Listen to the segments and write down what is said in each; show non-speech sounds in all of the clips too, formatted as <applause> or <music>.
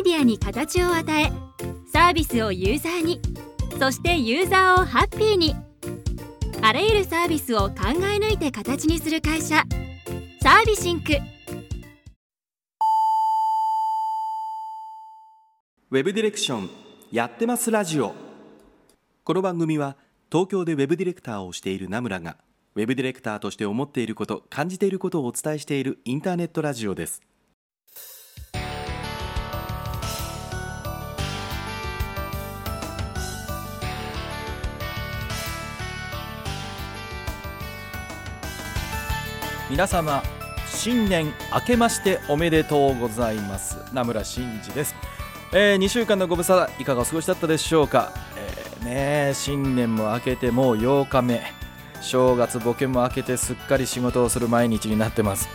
イデアに形を与えサービスをユーザーにそしてユーザーをハッピーに。あらゆるサービスを考え抜いて形にする会社サービシンク。ウェブディレクションやってますラジオ。この番組は東京でウェブディレクターをしている名村がウェブディレクターとして思っていること感じていることをお伝えしているインターネットラジオです。皆様新年明けましておめでとうございます。名村真司です、えー、2週間のご無沙汰いかがお過ごしだったでしょうか、えー、ね新年も明けてもう8日目。正月ボケも明けてすっかり仕事をする毎日になってます。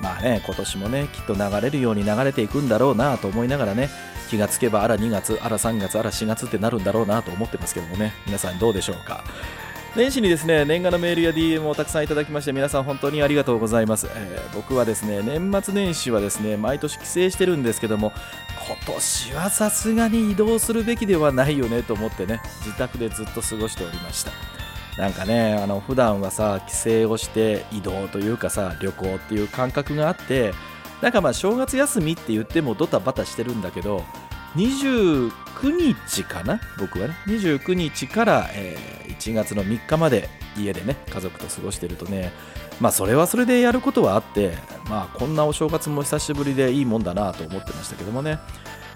まあね今年もねきっと流れるように流れていくんだろうなと思いながらね気がつけばあら2月あら3月あら4月ってなるんだろうなと思ってますけどもね。皆さんどうでしょうか？年始にですね年賀のメールや DM をたくさんいただきまして皆さん本当にありがとうございます、えー、僕はですね年末年始はですね毎年帰省してるんですけども今年はさすがに移動するべきではないよねと思ってね自宅でずっと過ごしておりました。なんかねあの普段はさ帰省をして移動というかさ旅行っていう感覚があってなんかまあ正月休みって言ってもドタバタしてるんだけど29日かな僕はね。29日から、えー、1月の3日まで家でね家族と過ごしてるとね。まあそれはそれでやることはあってまあこんなお正月も久しぶりでいいもんだなと思ってましたけどもね。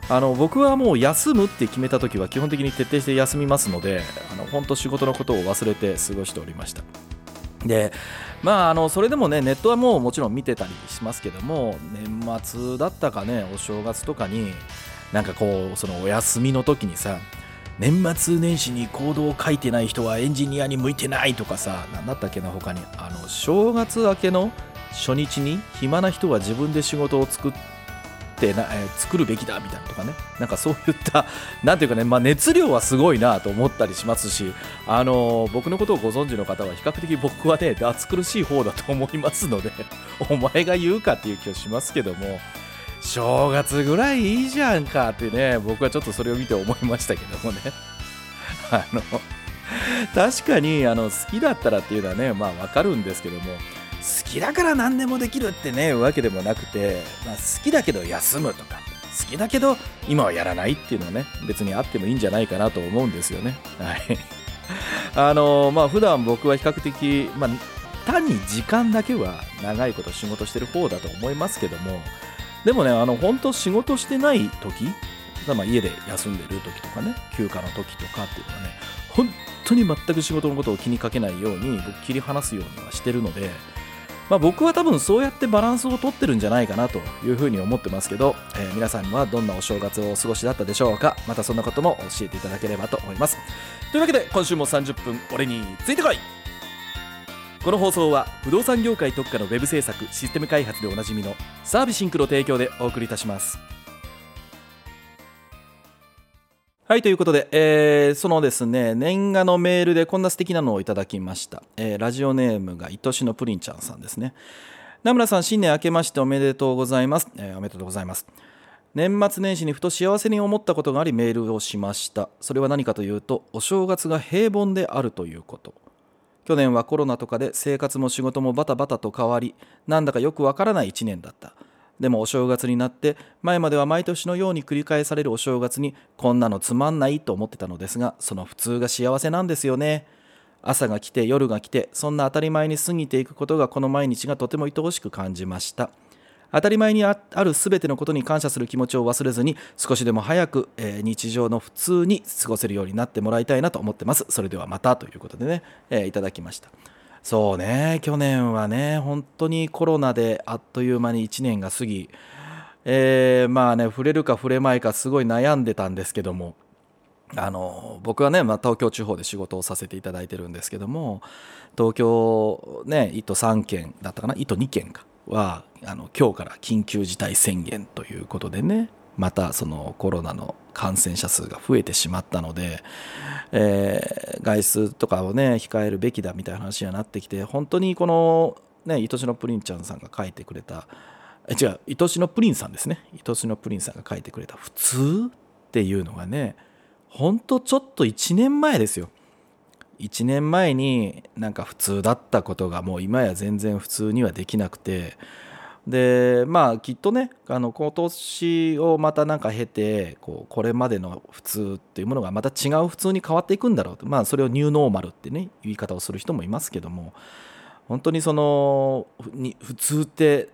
あの僕はもう休むって決めた時は基本的に徹底して休みますのであの本当仕事のことを忘れて過ごしておりました。でまああのそれでもねネットはもうもちろん見てたりしますけども年末だったかねお正月とかになんかこうそのお休みの時にさ年末年始にコードを書いてない人はエンジニアに向いてないとかさ何だったっけな他に。あの正月明けの初日に暇な人は自分で仕事を作ってな、えー、作るべきだみたいなとかね。なんかそういった <laughs> 何ていうかね、まあ、熱量はすごいなと思ったりしますしあのー、僕のことをご存知の方は比較的僕はね暑苦しい方だと思いますのでお前が言うかっていう気がしますけども。正月ぐらいいいじゃんかってね僕はちょっとそれを見て思いましたけどもね。<laughs> あの確かにあの好きだったらっていうのはねまあわかるんですけども好きだから何でもできるってねわけでもなくて、まあ、好きだけど休むとか好きだけど今はやらないっていうのはね別にあってもいいんじゃないかなと思うんですよね。はい。<laughs> あのまあ普段僕は比較的、まあ、単に時間だけは長いこと仕事してる方だと思いますけどもでもね、あの、本当仕事してない時、まあ、家で休んでる時とかね、休暇の時とかっていうのはね、本当に全く仕事のことを気にかけないように、僕切り離すようにはしてるので、まあ、僕は多分そうやってバランスをとってるんじゃないかなというふうに思ってますけど、えー、皆さんはどんなお正月をお過ごしだったでしょうかまたそんなことも教えていただければと思います。というわけで今週も30分俺についてこい!この放送は不動産業界特化のウェブ制作システム開発でおなじみのサービスシンクの提供でお送りいたします。はいということで、えー、そのですね年賀のメールでこんな素敵なのをいただきました、えー、ラジオネームが愛しのプリンちゃんさんですね。名村さん新年明けましておめでとうございます、えー、おめでとうございます。年末年始にふと幸せに思ったことがありメールをしました。それは何かというとお正月が平凡であるということ。去年はコロナとかで生活も仕事もバタバタと変わりなんだかよくわからない1年だった。でもお正月になって前までは毎年のように繰り返されるお正月にこんなのつまんないと思ってたのですがその普通が幸せなんですよね。朝が来て夜が来てそんな当たり前に過ぎていくことがこの毎日がとても愛おしく感じました。当たり前にある全てのことに感謝する気持ちを忘れずに少しでも早く、えー、日常の普通に過ごせるようになってもらいたいなと思ってます。それではまたということでね、えー、いただきました。そうね去年はね本当にコロナであっという間に1年が過ぎえー、まあね触れるか触れまいかすごい悩んでたんですけどもあの僕はね、まあ、東京地方で仕事をさせていただいてるんですけども東京ね1都3県だったかな1都2県か。はあの今日から緊急事態宣言ということでねまたそのコロナの感染者数が増えてしまったので、えー、外出とかをね控えるべきだみたいな話にはなってきて本当にこのね愛しのプリンちゃんさんが書いてくれたえ違う愛しのプリンさんですね。愛しのプリンさんが書いてくれた「普通」っていうのがねほんとちょっと1年前ですよ。1年前になんか普通だったことがもう今や全然普通にはできなくて。でまあきっとねあの今年をまたなんか経てこうこれまでの普通っていうものがまた違う普通に変わっていくんだろうと。まあそれをニューノーマルってね言い方をする人もいますけども。本当にその普通って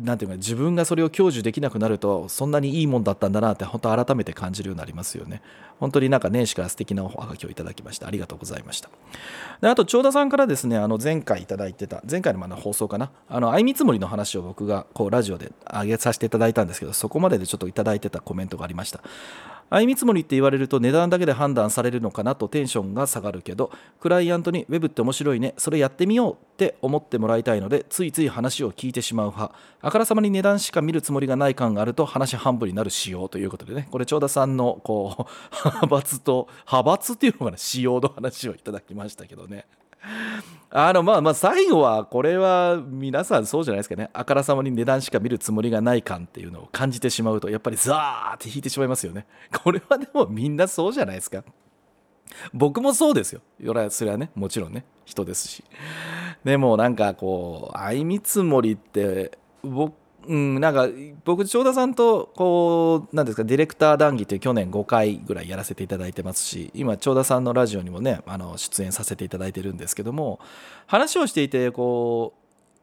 なんていうか自分がそれを享受できなくなるとそんなにいいもんだったんだなって本当改めて感じるようになりますよね。本当になんか年始から素敵なおはがきをいただきましてありがとうございました。であと長田さんからですねあの前回いただいてた前回のまあ放送かな。あの相見積もりの話を僕がこうラジオで上げさせていただいたんですけどそこまででちょっといただいてたコメントがありました。相見積もりって言われると値段だけで判断されるのかなとテンションが下がるけどクライアントにウェブって面白いね。それやってみようって思ってもらいたいのでついつい話を聞いてしまう派。あからさまに値段しか見るつもりがない感があると話半分になる仕様ということでね。これ長田さんのこう派閥と派閥っていうのかな仕様の話をいただきましたけどね。あのまあまあ最後はこれは皆さんそうじゃないですかね。あからさまに値段しか見るつもりがない感っていうのを感じてしまうとやっぱりザーって引いてしまいますよね。これはでもみんなそうじゃないですか。僕もそうですよ。それはねもちろんね。人ですし。でもなんかこう相見積もりって僕うん、なんか僕長田さんとこうなんですかディレクター談義って去年5回ぐらいやらせていただいてますし今長田さんのラジオにもねあの出演させていただいてるんですけども話をしていてこ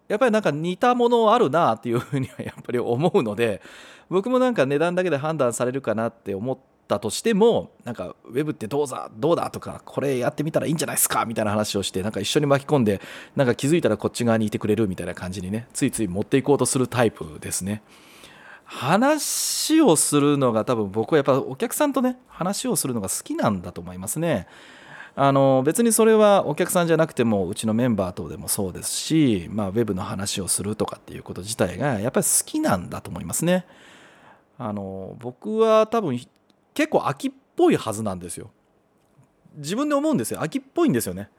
うやっぱりなんか似たものあるなっていうふうにはやっぱり思うので僕もなんか値段だけで判断されるかなって思ってたとしてもなんかウェブってどうだどうだとかこれやってみたらいいんじゃないですかみたいな話をしてなんか一緒に巻き込んでなんか気づいたらこっち側にいてくれるみたいな感じにねついつい持っていこうとするタイプですね。話をするのが多分僕はやっぱお客さんとね話をするのが好きなんだと思いますね。あの別にそれはお客さんじゃなくてもうちのメンバー等でもそうですし、まあ、ウェブの話をするとかっていうこと自体がやっぱり好きなんだと思いますね。あの僕は多分結構秋っぽいはずなんですよ。自分で思うんですよ。秋っぽいんですよね。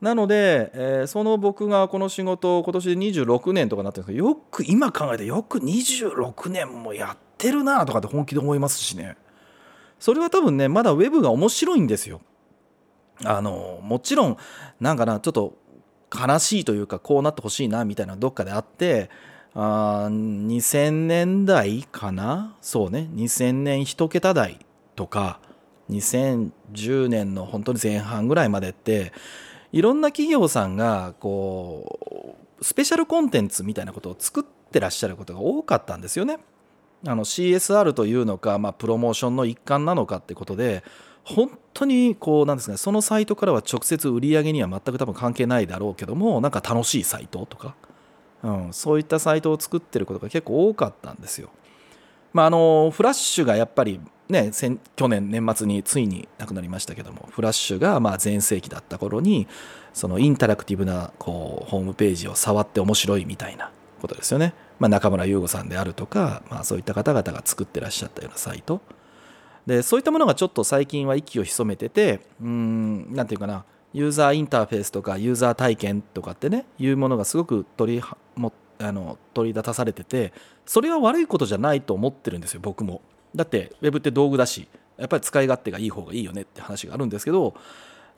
なので、えー、その僕がこの仕事を今年で26年とかなってるんですけどよく今考えてよく26年もやってるなとかって本気で思いますしね。それは多分ねまだウェブが面白いんですよ。あのもちろんなんかなちょっと悲しいというかこうなってほしいなみたいなどっかであってあ2000年代かな？そうね2000年1桁台とか2010年の本当に前半ぐらいまでっていろんな企業さんがこうスペシャルコンテンツみたいなことを作ってらっしゃることが多かったんですよね。あの CSR というのか、まあ、プロモーションの一環なのかってことで本当にこうなんですかねそのサイトからは直接売り上げには全く多分関係ないだろうけどもなんか楽しいサイトとかうん、そういったサイトを作ってることが結構多かったんですよ。まあ、あのフラッシュがやっぱりね、去年年末についに亡くなりましたけどもフラッシュがま全盛期だった頃にそのインタラクティブなこうホームページを触って面白いみたいなことですよね、まあ、中村優吾さんであるとか、まあ、そういった方々が作ってらっしゃったようなサイト。でそういったものがちょっと最近は息を潜めててうんなんていうかな。ユーザーインターフェースとかユーザー体験とかってねいうものがすごく取りもあの取り立たされててそれは悪いことじゃないと思ってるんですよ僕も。だってウェブって道具だしやっぱり使い勝手がいい方がいいよねって話があるんですけど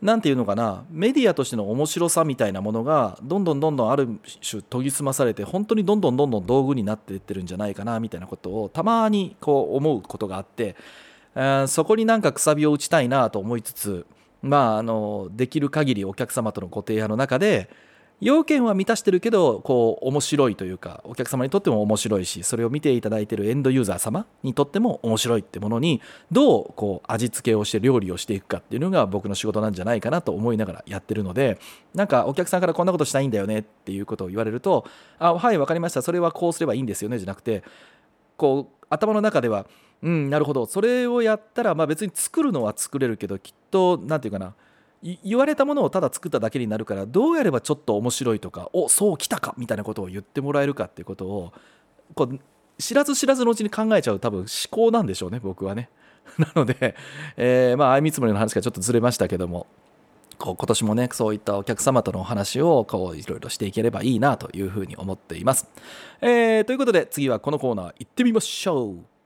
何て言うのかなメディアとしての面白さみたいなものがどんどんどんどんある種研ぎ澄まされて本当にどんどんどんどん道具になっていってるんじゃないかなみたいなことをたまにこう思うことがあって、えー、そこになんかくさびを打ちたいなと思いつつまああのできる限りお客様とのご提案の中で要件は満たしてるけどこう面白いというかお客様にとっても面白いしそれを見ていただいているエンドユーザー様にとっても面白いってものにどうこう味付けをして料理をしていくかっていうのが僕の仕事なんじゃないかなと思いながらやってるのでなんかお客さんからこんなことしたいんだよねっていうことを言われるとあはい分かりました。それはこうすればいいんですよねじゃなくてこう頭の中ではうんなるほど。それをやったらまあ別に作るのは作れるけどきっと何て言うかな。言われたものをただ作っただけになるからどうやればちょっと面白いとかおそうきたかみたいなことを言ってもらえるかっていうことをこう知らず知らずのうちに考えちゃう多分思考なんでしょうね僕はね。<laughs> なので、えー、まあ相見積もりの話がちょっとずれましたけどもこう今年もねそういったお客様とのお話をこういろいろしていければいいなというふうに思っています、えー、ということで次はこのコーナー行ってみましょう。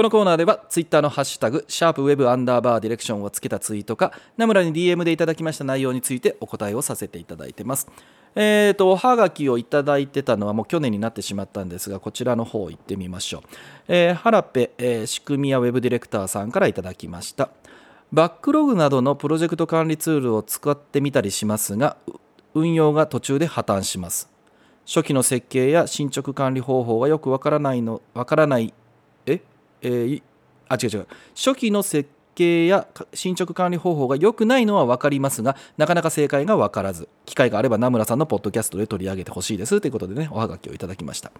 このコーナーではツイッターのハッシュタグシャープウェブアンダーバーディレクションをつけたツイートか名村に DM でいただきました内容についてお答えをさせていただいてます。えーと、おはがきをいただいてたのはもう去年になってしまったんですがこちらの方行ってみましょう、えー、ハラペ、えー、仕組みやウェブディレクターさんからいただきました。バックログなどのプロジェクト管理ツールを使ってみたりしますが運用が途中で破綻します。初期の設計や進捗管理方法がよくわからないのわからないえ？えー、あ違う違う。初期の設計や進捗管理方法が良くないのは分かりますがなかなか正解が分からず機会があれば名村さんのポッドキャストで取り上げてほしいです。ということでねおはがきをいただきました。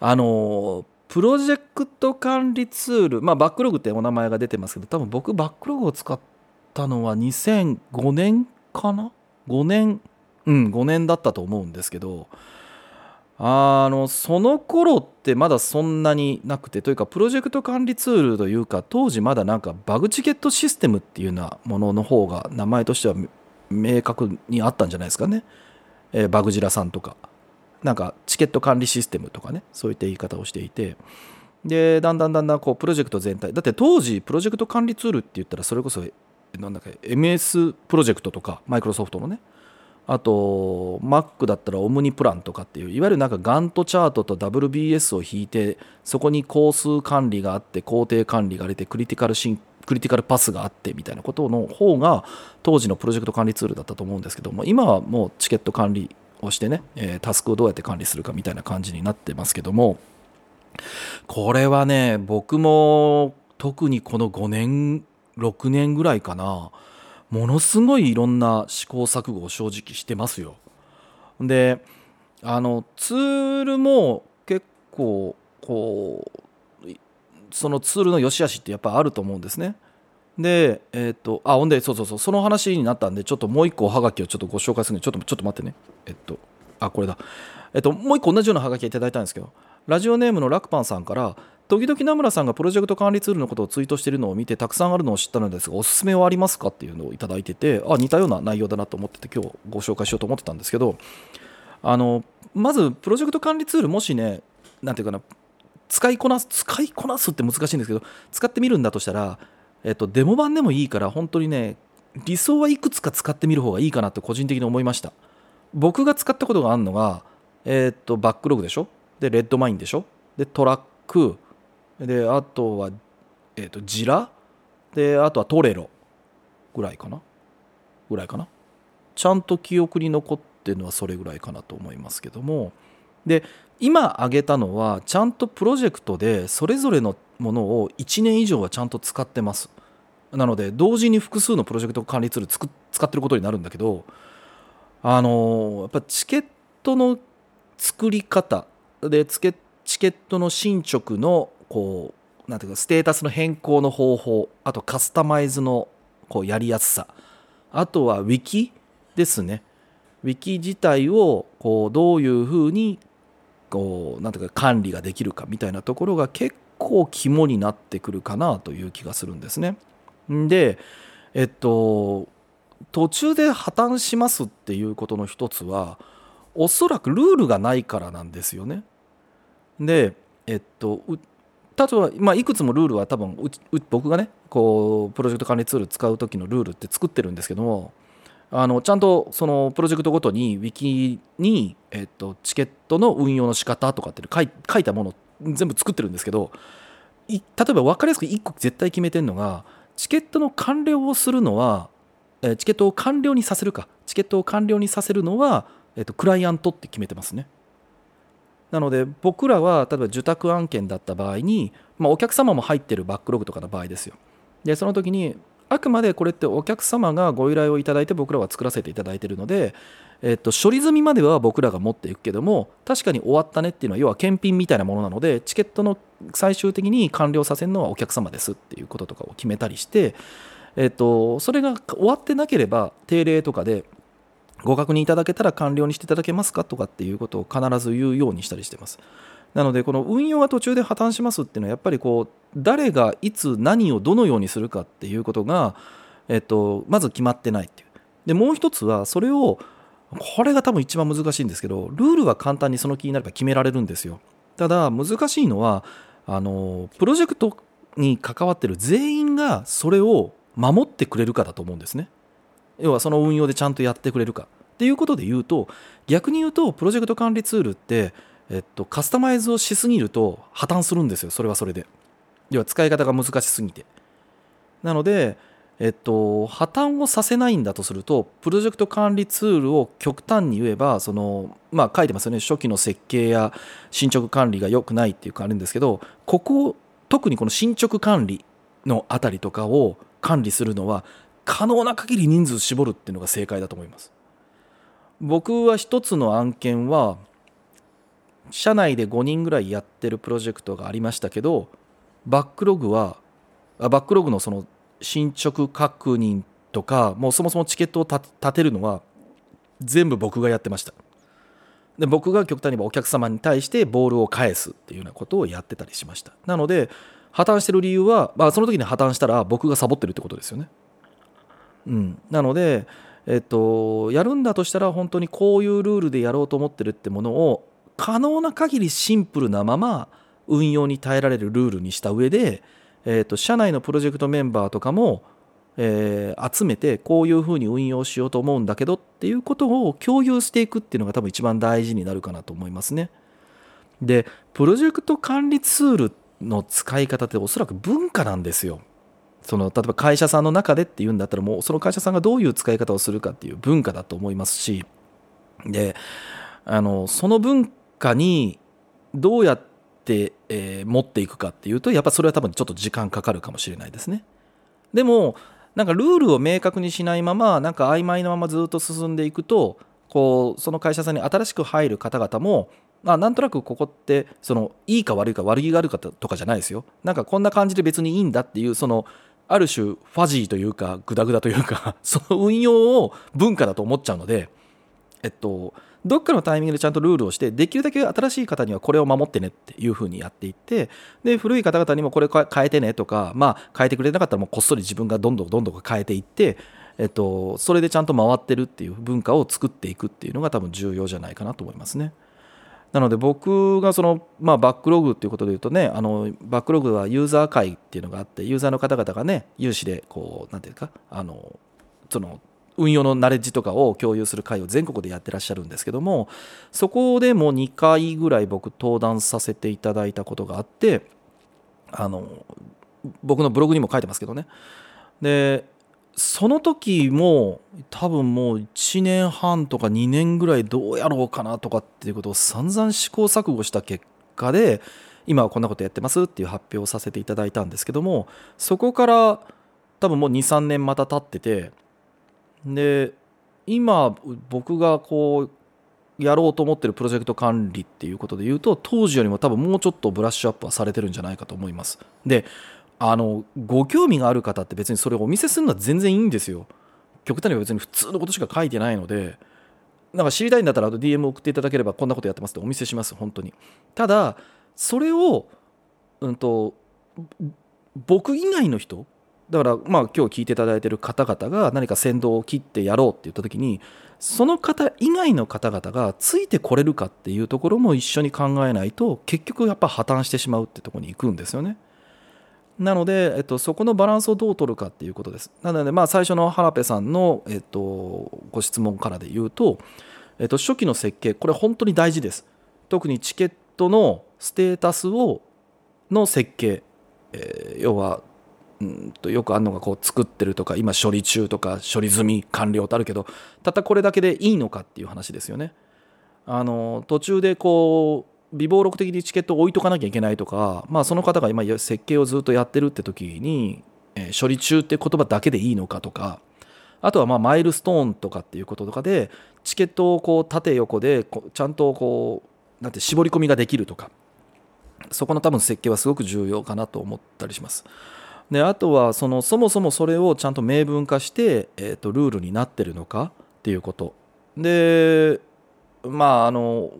あのプロジェクト管理ツールまあバックログってお名前が出てますけど多分僕バックログを使ったのは2005年かな？5年うん5年だったと思うんですけどあのその頃ってまだそんなになくてというかプロジェクト管理ツールというか当時まだなんかバグチケットシステムっていうようなものの方が名前としては明確にあったんじゃないですかね、えー、バグジラさんとか。なんかチケット管理システムとかねそういった言い方をしていて。でだんだんだんだんこうプロジェクト全体。だって当時プロジェクト管理ツールって言ったらそれこそなんだっけ MS プロジェクトとかマイクロソフトのねあと Mac だったらオムニプランとかっていういわゆるなんかガントチャートと WBS を引いてそこに工数管理があって工程管理が出てクリティカルシンクリティカルパスがあってみたいなことの方が当時のプロジェクト管理ツールだったと思うんですけども今はもうチケット管理をしてね、タスクをどうやって管理するかみたいな感じになってますけどもこれはね僕も特にこの5年6年ぐらいかなものすごいいろんな試行錯誤を正直してますよ。であのツールも結構こうそのツールの良し悪しってやっぱあると思うんですね。で、えっ、ー、と、あ、ほんで、そうそうそう、その話になったんで、ちょっともう一個おはがきをちょっとご紹介するんで、ちょっと、ちょっと待ってね。えっと、あ、これだ。えっと、もう一個同じようなはがきいただいたんですけど、ラジオネームのラクパンさんから、時々名村さんがプロジェクト管理ツールのことをツイートしているのを見てたくさんあるのを知ったのですがおすすめはありますかっていうのをいただいててあ似たような内容だなと思ってて今日ご紹介しようと思ってたんですけどあのまずプロジェクト管理ツールもしね何ていうかな使いこなす使いこなすって難しいんですけど使ってみるんだとしたら、えっと、デモ版でもいいから本当にね理想はいくつか使ってみる方がいいかなって個人的に思いました。僕が使ったことがあるのが、えっとバックログでしょ？でレッドマインでしょ？でトラックであとは、えーと、ジラ？であとはトレロぐらいかな？ぐらいかな？ちゃんと記憶に残ってるのはそれぐらいかなと思いますけども。で今挙げたのはちゃんとプロジェクトでそれぞれのものを1年以上はちゃんと使ってます。なので同時に複数のプロジェクト管理ツール使ってることになるんだけどあのやっぱチケットの作り方でチケットの進捗のこうなんていうかステータスの変更の方法あとカスタマイズのこうやりやすさあとはウィキですねウィキ自体をこうどういうふうにこうなんていうか管理ができるかみたいなところが結構肝になってくるかなという気がするんですね。でえっと途中で破綻しますっていうことの一つはおそらくルールがないからなんですよね。でえっと例えば、まあ、いくつもルールは多分僕がねこうプロジェクト管理ツール使う時のルールって作ってるんですけどもあのちゃんとそのプロジェクトごとにウィキに、えっと、チケットの運用の仕方とかって書い書いたもの全部作ってるんですけど例えば分かりやすく1個絶対決めてるのがチケットの完了をするのはチケットを完了にさせるかチケットを完了にさせるのは、えっと、クライアントって決めてますね。なので僕らは例えば受託案件だった場合に、まあ、お客様も入ってるバックログとかの場合ですよ。でその時にあくまでこれってお客様がご依頼をいただいて僕らは作らせていただいているので、えっと、処理済みまでは僕らが持っていくけども確かに終わったねっていうのは要は検品みたいなものなのでチケットの最終的に完了させるのはお客様ですっていうこととかを決めたりして、えっと、それが終わってなければ定例とかでご確認いただけたら完了にしていただけますかとかっていうことを必ず言うようにしたりしてます。なのでこの運用が途中で破綻しますっていうのはやっぱりこう誰がいつ何をどのようにするかっていうことが、えっと、まず決まってないっていう。でもう一つはそれをこれが多分一番難しいんですけどルールは簡単にその気になれば決められるんですよ。ただ難しいのはあのプロジェクトに関わってる全員がそれを守ってくれるかだと思うんですね。要はその運用でちゃんとやってくれるかっていうことで言うと逆に言うとプロジェクト管理ツールって、えっと、カスタマイズをしすぎると破綻するんですよそれはそれで。要は使い方が難しすぎて。なのでえっと、破綻をさせないんだとするとプロジェクト管理ツールを極端に言えばその、まあ、書いてますよね。初期の設計や進捗管理が良くないっていうかあるんですけどここ特にこの進捗管理のあたりとかを管理するのは可能な限り人数絞るっていうのが正解だと思います。僕は一つの案件は社内で5人ぐらいやってるプロジェクトがありましたけどバックログはバックログのその進捗確認とかもうそもそもチケットを立てるのは全部僕がやってました。で僕が極端に言えばお客様に対してボールを返すっていうようなことをやってたりしました。なので破綻してる理由は、まあ、その時に破綻したら僕がサボってるってことですよね。うんなのでえっとやるんだとしたら本当にこういうルールでやろうと思ってるってものを可能な限りシンプルなまま運用に耐えられるルールにした上でえーと、社内のプロジェクトメンバーとかも、えー、集めてこういうふうに運用しようと思うんだけどっていうことを共有していくっていうのが多分一番大事になるかなと思いますね。でプロジェクト管理ツールの使い方っておそらく文化なんですよ。その例えば会社さんの中でっていうんだったらもうその会社さんがどういう使い方をするかっていう文化だと思いますしであのその文化にどうやって、えー、持っていくかっていうとやっぱそれは多分ちょっと時間かかるかもしれないですね。でもなんかルールを明確にしないままなんか曖昧なままずっと進んでいくとこうその会社さんに新しく入る方々もあなんとなくここってそのいいか悪いか悪気があるかとかじゃないですよ。なんかこんな感じで別にいいんだっていうそのある種ファジーというかグダグダというか <laughs> その運用を文化だと思っちゃうのでえっとどっかのタイミングでちゃんとルールをしてできるだけ新しい方にはこれを守ってねっていうふうにやっていってで古い方々にもこれ変えてねとかまあ変えてくれなかったらもうこっそり自分がどんどんどんどん変えていってえっと、それでちゃんと回ってるっていう文化を作っていくっていうのが多分重要じゃないかなと思いますね。なので僕がその、まあ、バックログっていうことで言うとねあのバックログはユーザー会っていうのがあってユーザーの方々がね有志でこうなんていうかあのその運用のナレッジとかを共有する会を全国でやってらっしゃるんですけどもそこでも2回ぐらい僕登壇させていただいたことがあってあの僕のブログにも書いてますけどね。でその時も多分もう1年半とか2年ぐらいどうやろうかなとかっていうことを散々試行錯誤した結果で今はこんなことやってますっていう発表をさせていただいたんですけどもそこから多分もう23年また経っててで今僕がこうやろうと思ってるプロジェクト管理っていうことで言うと当時よりも多分もうちょっとブラッシュアップはされてるんじゃないかと思います。であのご興味がある方って別にそれをお見せするのは全然いいんですよ極端には別に普通のことしか書いてないのでなんか知りたいんだったらあと DM 送っていただければこんなことやってますってお見せします本当にただそれをうんと僕以外の人だからまあ今日聞いていただいている方々が何か先導を切ってやろうって言った時にその方以外の方々がついてこれるかっていうところも一緒に考えないと結局やっぱ破綻してしまうってところに行くんですよね。なので、えっと、そこのバランスをどう取るかっていうことです。なので、まあ、最初の原部さんの、えっと、ご質問からで言うと、えっと、初期の設計、これ本当に大事です。特にチケットのステータスをの設計、えー、要はうんとよくあるのがこう作ってるとか今処理中とか処理済み完了とあるけどたったこれだけでいいのかっていう話ですよね。あの途中でこう微暴録的にチケットを置いとかなきゃいけないとか、まあ、その方が今設計をずっとやってるって時に、えー、処理中って言葉だけでいいのかとかあとはまあマイルストーンとかっていうこととかでチケットをこう縦横でこうちゃんとこうなんて絞り込みができるとかそこの多分設計はすごく重要かなと思ったりします。であとはそのそもそもそれをちゃんと明文化して、えーと、ルールになってるのかっていうことでまああの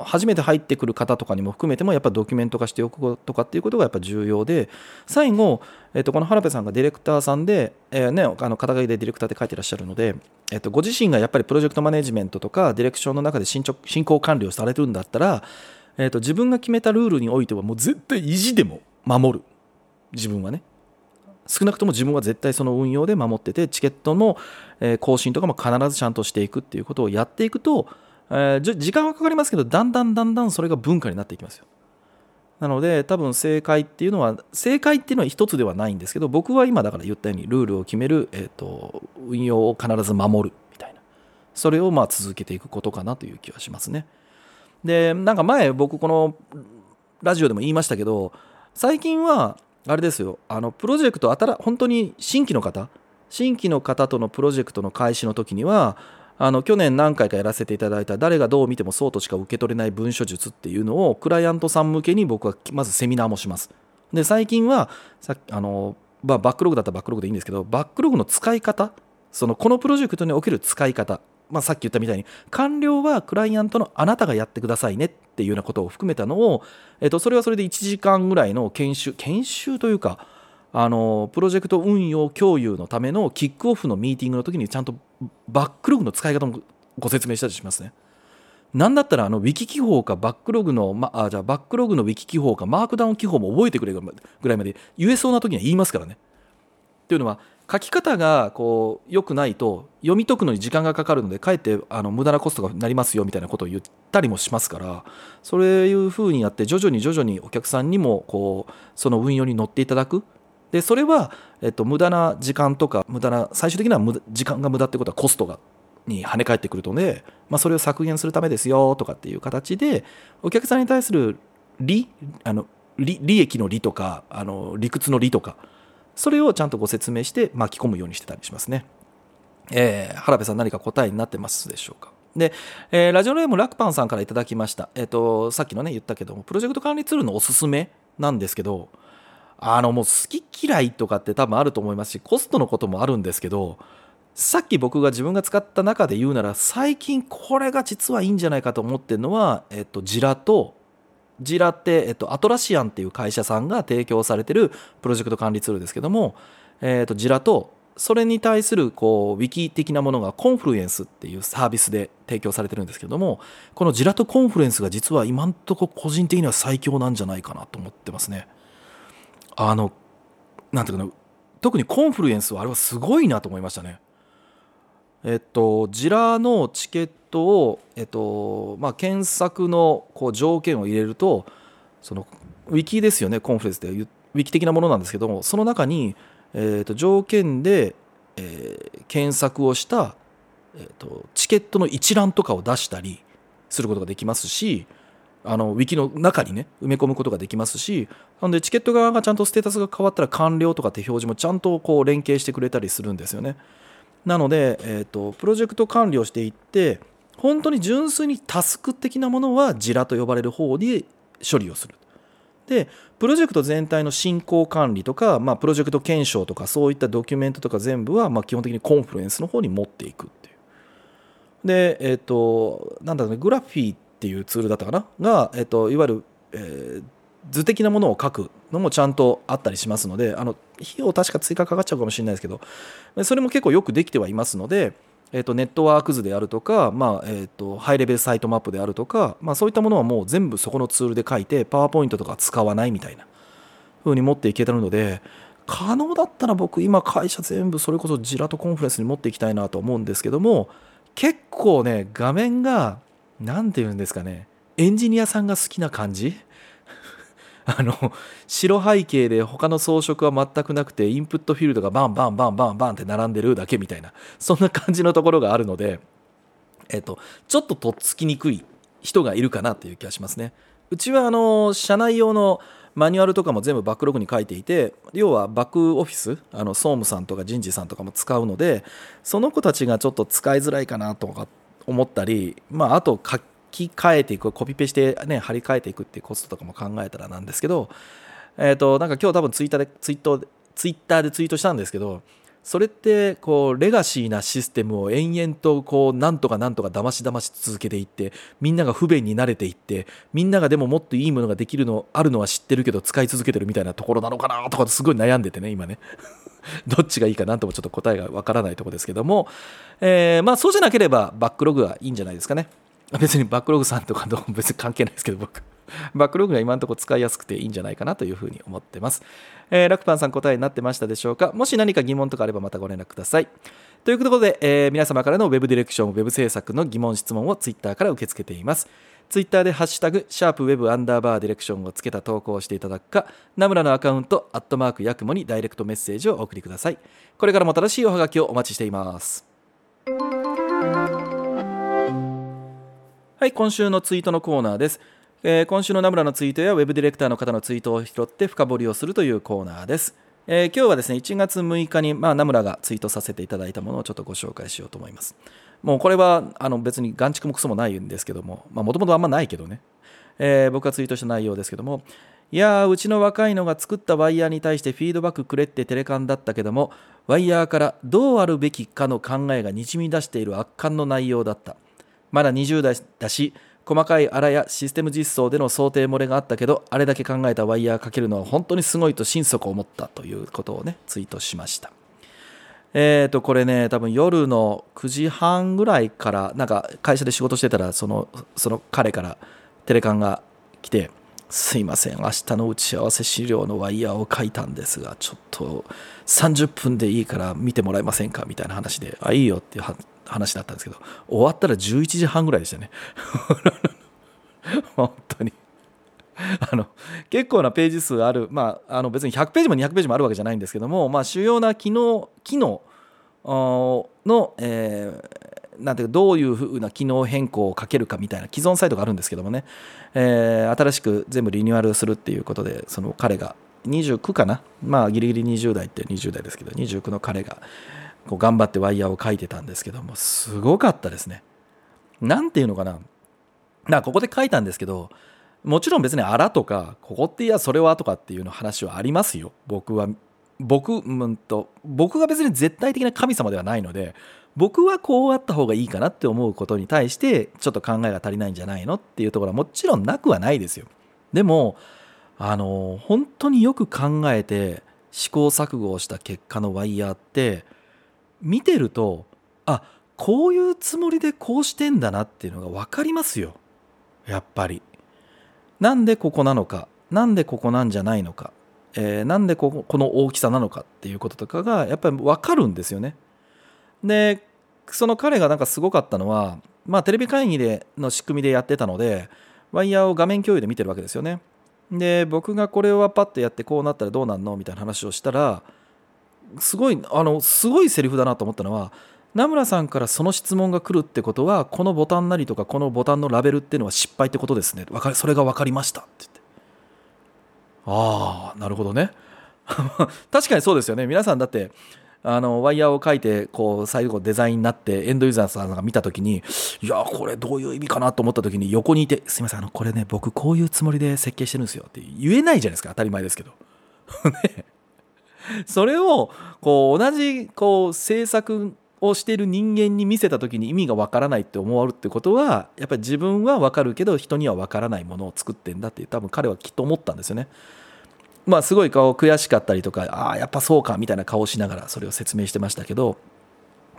初めて入ってくる方とかにも含めてもやっぱドキュメント化しておくとかっていうことがやっぱ重要で最後、えっと、この原部さんがディレクターさんで、えーね、あの肩書きでディレクターって書いてらっしゃるので、えっと、ご自身がやっぱりプロジェクトマネジメントとかディレクションの中で進進行管理をされるんだったら、えっと、自分が決めたルールにおいてはもう絶対意地でも守る。自分はね。少なくとも自分は絶対その運用で守っててチケットの更新とかも必ずちゃんとしていくっていうことをやっていくとえー、時間はかかりますけどだんだんだんだんそれが文化になっていきますよ。なので多分正解っていうのは正解っていうのは一つではないんですけど僕は今だから言ったようにルールを決める、えーと、運用を必ず守るみたいな。それをまあ続けていくことかなという気はしますね。でなんか前僕このラジオでも言いましたけど最近はあれですよ。あのプロジェクト新本当に新規の方新規の方とのプロジェクトの開始の時にはあの去年何回かやらせていただいた誰がどう見てもそうとしか受け取れない文書術っていうのをクライアントさん向けに僕はまずセミナーもします。で最近はさあの、まあ、バックログだったらバックログでいいんですけどバックログの使い方そのこのプロジェクトにおける使い方、まあ、さっき言ったみたいに完了はクライアントのあなたがやってくださいねっていうようなことを含めたのを、えっと、それはそれで1時間ぐらいの研修研修というかあのプロジェクト運用共有のためのキックオフのミーティングの時にちゃんとバックログの使い方もご説明したりしますね。なんだったらあのウィキ記法かバックログの、まあ、じゃあバックログのウィキ記法かマークダウン記法も覚えてくれるぐらいまで言えそうな時には言いますからね。っていうのは書き方がこう良くないと読み解くのに時間がかかるのでかえってあの無駄なコストがなりますよみたいなことを言ったりもしますからそういうふうにやって徐々に徐々にお客さんにもこうその運用に乗っていただくでそれは、えっと、無駄な時間とか無駄な最終的には時間が無駄ってことはコストがに跳ね返ってくるので、まあ、それを削減するためですよとかっていう形でお客さんに対する利あの利利益の利とかあの理屈の利とかそれをちゃんとご説明して巻き込むようにしてたりしますね。えー、原部さん何か答えになってますでしょうか？で、えー、ラジオネームラクパンさんからいただきました。えっ、ー、と、さっきのね、言ったけども、プロジェクト管理ツールのおすすめなんですけど、あのもう好き嫌いとかって多分あると思いますしコストのこともあるんですけどさっき僕が自分が使った中で言うなら最近これが実はいいんじゃないかと思ってるのは、えっと、ジラとジラって、えっと、アトラシアンっていう会社さんが提供されてるプロジェクト管理ツールですけども、えっと、ジラとそれに対するこうウィキ的なものがコンフルエンスっていうサービスで提供されてるんですけどもこのジラとコンフルエンスが実は今んとこ個人的には最強なんじゃないかなと思ってますね。あのなんていうかな特にコンフルエンスはあれはすごいなと思いましたね。えっと、ジラのチケットを、えっとまあ、検索のこう条件を入れるとそのウィキですよねコンフルエンスでウィキ的なものなんですけどもその中に、えっと、条件で、えー、検索をした、えっと、チケットの一覧とかを出したりすることができますしあのウィキの中にね埋め込むことができますしなのでチケット側がちゃんとステータスが変わったら完了とかって表示もちゃんとこう連携してくれたりするんですよね。なので、えーと、プロジェクト管理をしていって本当に純粋にタスク的なものはジラと呼ばれる方で処理をする。でプロジェクト全体の進行管理とか、まあ、プロジェクト検証とかそういったドキュメントとか全部は、まあ、基本的にコンフルエンスの方に持っていくっていう。でえっ、ー、となんだろうねグラフィーってていうツールだったかな？が、えっと、いわゆる、えー、図的なものを書くのもちゃんとあったりしますのであの費用確か追加かかっちゃうかもしれないですけどそれも結構よくできてはいますので、えー、とネットワーク図であるとか、まあえー、とハイレベルサイトマップであるとか、まあ、そういったものはもう全部そこのツールで書いてパワーポイントとか使わないみたいな風に持っていけたので可能だったら僕今会社全部それこそジラとコンフレンスに持っていきたいなと思うんですけども結構ね画面が何て言うんですかねエンジニアさんが好きな感じ？<laughs> あの白背景で他の装飾は全くなくてインプットフィールドがバンバンバンバンバンって並んでるだけみたいなそんな感じのところがあるので、えっと、ちょっととっつきにくい人がいるかなという気がしますね。うちはあの社内用のマニュアルとかも全部バックログに書いていて要はバックオフィスあの総務さんとか人事さんとかも使うのでその子たちがちょっと使いづらいかなとか思ったり、まあ、あと書き換えていくコピペして、ね、貼り替えていくっていうコストとかも考えたらなんですけど、えー、となんか今日多分ツイッターでツイートツイッターでツイートしたんですけどそれってこうレガシーなシステムを延々とこうなんとかなんとかだましだまし続けていってみんなが不便に慣れていってみんながでももっといいものができるのあるのは知ってるけど使い続けてるみたいなところなのかなとかすごい悩んでてね今ね。<laughs> どっちがいいかなんともちょっと答えがわからないところですけども、えー、まあそうじゃなければバックログはいいんじゃないですかね。<laughs> 別にバックログさんとかどう別に関係ないですけど僕。バックログが今のところ使いやすくていいんじゃないかなというふうに思ってます。えー、ラクパンさん答えになってましたでしょうか？もし何か疑問とかあればまたご連絡ください。ということで、えー、皆様からの Web ディレクション、Web 制作の疑問、質問を Twitter から受け付けています。ツイッターでハッシュタグ、シャープウェブアンダーバーディレクションをつけた投稿をしていただくか、ナムラのアカウント、アットマークヤクモにダイレクトメッセージをお送りください。これからも新しいおはがきをお待ちしています。はい、今週のツイートのコーナーです。えー、今週のナムラのツイートやウェブディレクターの方のツイートを拾って深掘りをするというコーナーです。えー、今日はですね1月6日に、まあ、ナムラがツイートさせていただいたものをちょっとご紹介しようと思います。もうこれはあの別に眼蓄もクソもないんですけども、もともとあんまないけどね、えー、僕がツイートした内容ですけども、いやー、うちの若いのが作ったワイヤーに対してフィードバックくれってテレカンだったけども、ワイヤーからどうあるべきかの考えがにじみ出している圧巻の内容だった。まだ20代だし、細かいあらやシステム実装での想定漏れがあったけどあれだけ考えたワイヤーかけるのは本当にすごいと心底思ったということをねツイートしました。えーとこれね多分夜の9時半ぐらいからなんか会社で仕事してたらそのその彼からテレカンが来てすいません明日の打ち合わせ資料のワイヤーを書いたんですがちょっと30分でいいから見てもらえませんか？みたいな話であいいよっていう話だったんですけど終わったら11時半ぐらいでしたね。<laughs> 本当に。あの結構なページ数ある、まあ、あの別に100ページも200ページもあるわけじゃないんですけども、まあ、主要な機能機能の、えー、なんていうかどういうふうな機能変更をかけるかみたいな既存サイトがあるんですけどもね、えー、新しく全部リニューアルするっていうことでその彼が29かな？まあギリギリ20代って20代ですけど29の彼がこう頑張ってワイヤーを書いてたんですけどもすごかったですね。なんていうのかな。なここで書いたんですけどもちろん別にあらとかここっていやそれはとかっていうの話はありますよ。僕は僕うんと僕が別に絶対的な神様ではないので僕はこうあった方がいいかなって思うことに対してちょっと考えが足りないんじゃないのっていうところはもちろんなくはないですよ。でもあの本当によく考えて試行錯誤をした結果のワイヤーって見てるとあこういうつもりでこうしてんだなっていうのが分かりますよ。やっぱり。なんでここなのか。なんでここなんじゃないのか、えー、なんでこここの大きさなのかっていうこととかがやっぱり分かるんですよね。でその彼がなんかすごかったのはまあテレビ会議での仕組みでやってたのでワイヤーを画面共有で見てるわけですよね。で僕がこれはパッとやってこうなったらどうなんのみたいな話をしたらすごいあのすごいセリフだなと思ったのは名村さんからその質問が来るってことはこのボタンなりとかこのボタンのラベルっていうのは失敗ってことですね。かそれが分かりましたって言って。ああなるほどね。<laughs> 確かにそうですよね。皆さんだってあのワイヤーを書いてこう最後デザインになってエンドユーザーさんが見た時にいやこれどういう意味かなと思った時に横にいてすいませんあのこれね僕こういうつもりで設計してるんですよって言えないじゃないですか。当たり前ですけど。<laughs> ね。<laughs> それをこう同じこう制作をしている人間に見せた時に意味がわからないって思われるってことはやっぱり自分はわかるけど人にはわからないものを作ってんだって多分彼はきっと思ったんですよね。まあすごい顔悔しかったりとかああやっぱそうかみたいな顔をしながらそれを説明してましたけど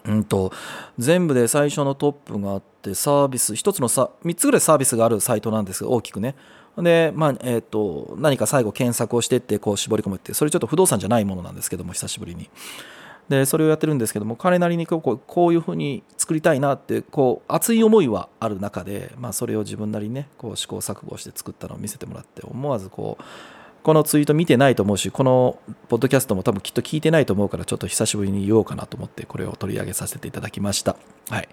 うんと全部で最初のトップがあってサービス1つのさ3つぐらいサービスがあるサイトなんです大きくねで、まあえーと、何か最後検索をしてってこう絞り込むってそれちょっと不動産じゃないものなんですけども久しぶりに。でそれをやってるんですけども彼なりにこうこういうふうに作りたいなってこう熱い思いはある中で、まあ、それを自分なりにねこう試行錯誤して作ったのを見せてもらって思わずこうこのツイート見てないと思うしこのポッドキャストも多分きっと聞いてないと思うからちょっと久しぶりに言おうかなと思ってこれを取り上げさせていただきました。はい。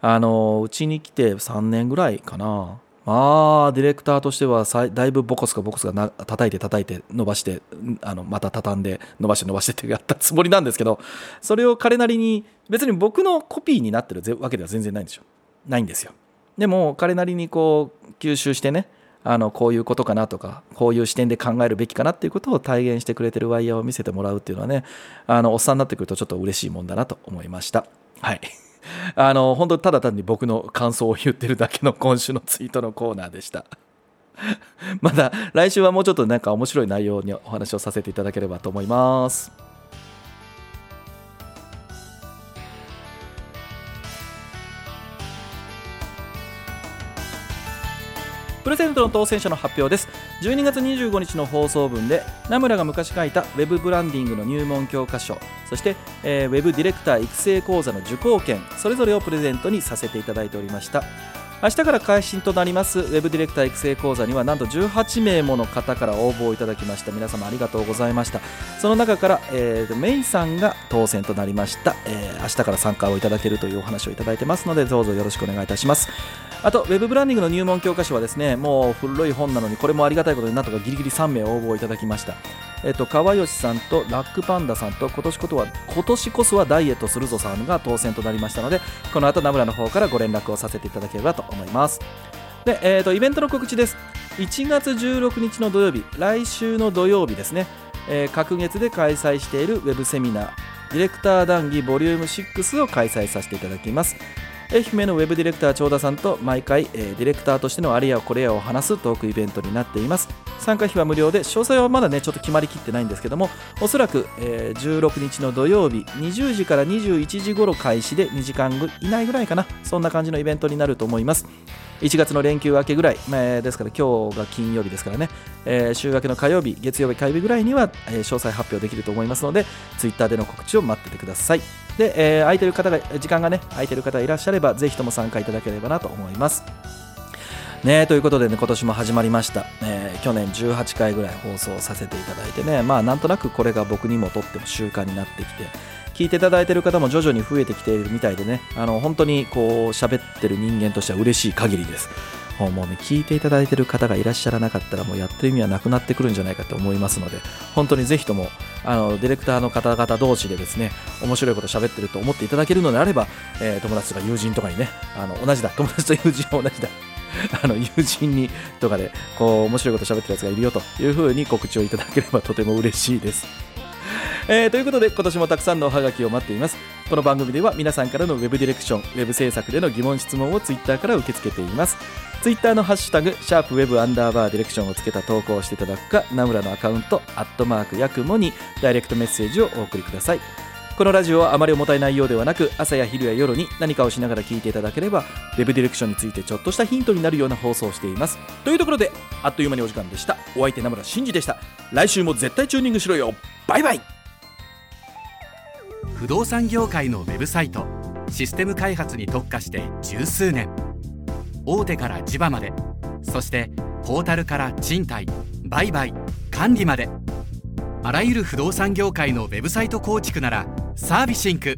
あのうちに来て3年ぐらいかな。まあ、ディレクターとしてはだいぶボコスかボコスがな叩いて叩いて伸ばしてあのまた畳んで伸ばして伸ばしてってやったつもりなんですけどそれを彼なりに別に僕のコピーになってるわけでは全然ないんですよ。ないんですよ。でも彼なりにこう吸収してねあのこういうことかなとかこういう視点で考えるべきかなっていうことを体現してくれてるワイヤーを見せてもらうっていうのはねあのおっさんになってくるとちょっと嬉しいもんだなと思いました。はい。<laughs> あの本当ただ単に僕の感想を言ってるだけの今週のツイートのコーナーでした。<laughs> まだ来週はもうちょっとなんか面白い内容にお話をさせていただければと思います。プレゼントの当選者の発表です。12月25日の放送分で名村が昔書いたウェブブランディングの入門教科書そして、えー、ウェブディレクター育成講座の受講券それぞれをプレゼントにさせていただいておりました。明日から開始となりますウェブディレクター育成講座にはなんと18名もの方から応募をいただきました。皆様ありがとうございました。その中から、えー、メイさんが当選となりました、えー、明日から参加をいただけるというお話をいただいてますのでどうぞよろしくお願いいたします。あとウェブブランディングの入門教科書はですねもう古い本なのにこれもありがたいことになんとかギリギリ3名応募をいただきました。えっと、川吉さんとラックパンダさんと今年ことは今年こそはダイエットするぞさんが当選となりましたのでこの後名村の方からご連絡をさせていただければと思います。で、えーと、イベントの告知です。1月16日の土曜日来週の土曜日ですね、えー、各月で開催しているウェブセミナー。ディレクター談義ボリューム6を開催させていただきます。愛媛のウェブディレクター長田さんと毎回、えー、ディレクターとしてのあれやこれやを話すトークイベントになっています。参加費は無料で詳細はまだねちょっと決まりきってないんですけどもおそらく、えー、16日の土曜日20時から21時頃開始で2時間以内ぐらいかな。そんな感じのイベントになると思います。1月の連休明けぐらい、えー、ですから今日が金曜日ですからね、えー、週明けの火曜日月曜日火曜日ぐらいには、えー、詳細発表できると思いますので Twitter での告知を待っててください。で、えー、空いてる方が時間がね空いてる方いらっしゃればぜひとも参加いただければなと思います。ねということでね今年も始まりました、えー、去年18回ぐらい放送させていただいてねまあなんとなくこれが僕にもとっても習慣になってきて聞いていただいている方も徐々に増えてきているみたいでね。あの本当にこう喋ってる人間としては嬉しい限りです。もうね聞いていただいている方がいらっしゃらなかったらもうやってる意味はなくなってくるんじゃないかと思いますので本当にぜひともあのディレクターの方々同士でですね面白いこと喋ってると思っていただけるのであれば、えー、友達とか友人とかにねあの同じだ。友達と友人は同じだ。<laughs> あの友人にとかでこう面白いこと喋ってるやつがいるよというふうに告知をいただければとても嬉しいです。えー、ということで今年もたくさんのおはがきを待っています。この番組では皆さんからのウェブディレクションウェブ制作での疑問質問をツイッターから受け付けています。ツイッターのハッシュタグシャープウェブアンダーバーディレクションをつけた投稿をしていただくか名村のアカウントアットマークヤクモにダイレクトメッセージをお送りください。このラジオはあまり重たい内容ではなく朝や昼や夜に何かをしながら聞いていただければウェブディレクションについてちょっとしたヒントになるような放送をしています。というところであっという間にお時間でした。お相手名村真司でした。来週も絶対チューニングしろよ。バイバイ。不動産業界のウェブサイトシステム開発に特化して十数年。大手から地場までそしてポータルから賃貸売買管理まで。あらゆる不動産業界のウェブサイト構築ならサービシンク